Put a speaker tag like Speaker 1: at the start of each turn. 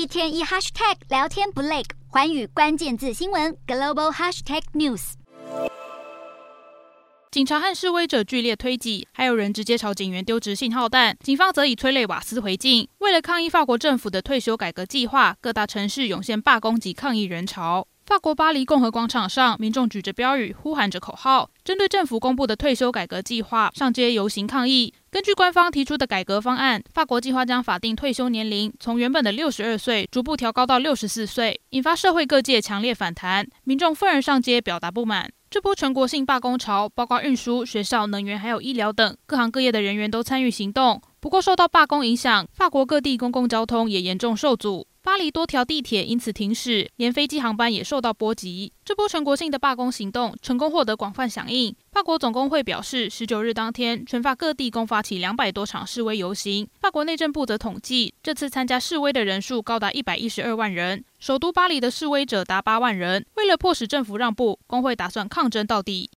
Speaker 1: 一天一 hashtag 聊天不累，寰宇关键字新闻 global hashtag news。
Speaker 2: 警察和示威者剧烈推挤，还有人直接朝警员丢掷信号弹，警方则以催泪瓦斯回敬。为了抗议法国政府的退休改革计划，各大城市涌现罢工及抗议人潮。法国巴黎共和广场上，民众举着标语，呼喊着口号，针对政府公布的退休改革计划上街游行抗议。根据官方提出的改革方案，法国计划将法定退休年龄从原本的六十二岁逐步调高到六十四岁，引发社会各界强烈反弹，民众愤而上街表达不满。这波全国性罢工潮，包括运输、学校、能源还有医疗等各行各业的人员都参与行动。不过，受到罢工影响，法国各地公共交通也严重受阻。巴黎多条地铁因此停驶，连飞机航班也受到波及。这波全国性的罢工行动成功获得广泛响应。法国总工会表示，十九日当天，全法各地共发起两百多场示威游行。法国内政部则统计，这次参加示威的人数高达一百一十二万人。首都巴黎的示威者达八万人。为了迫使政府让步，工会打算抗争到底。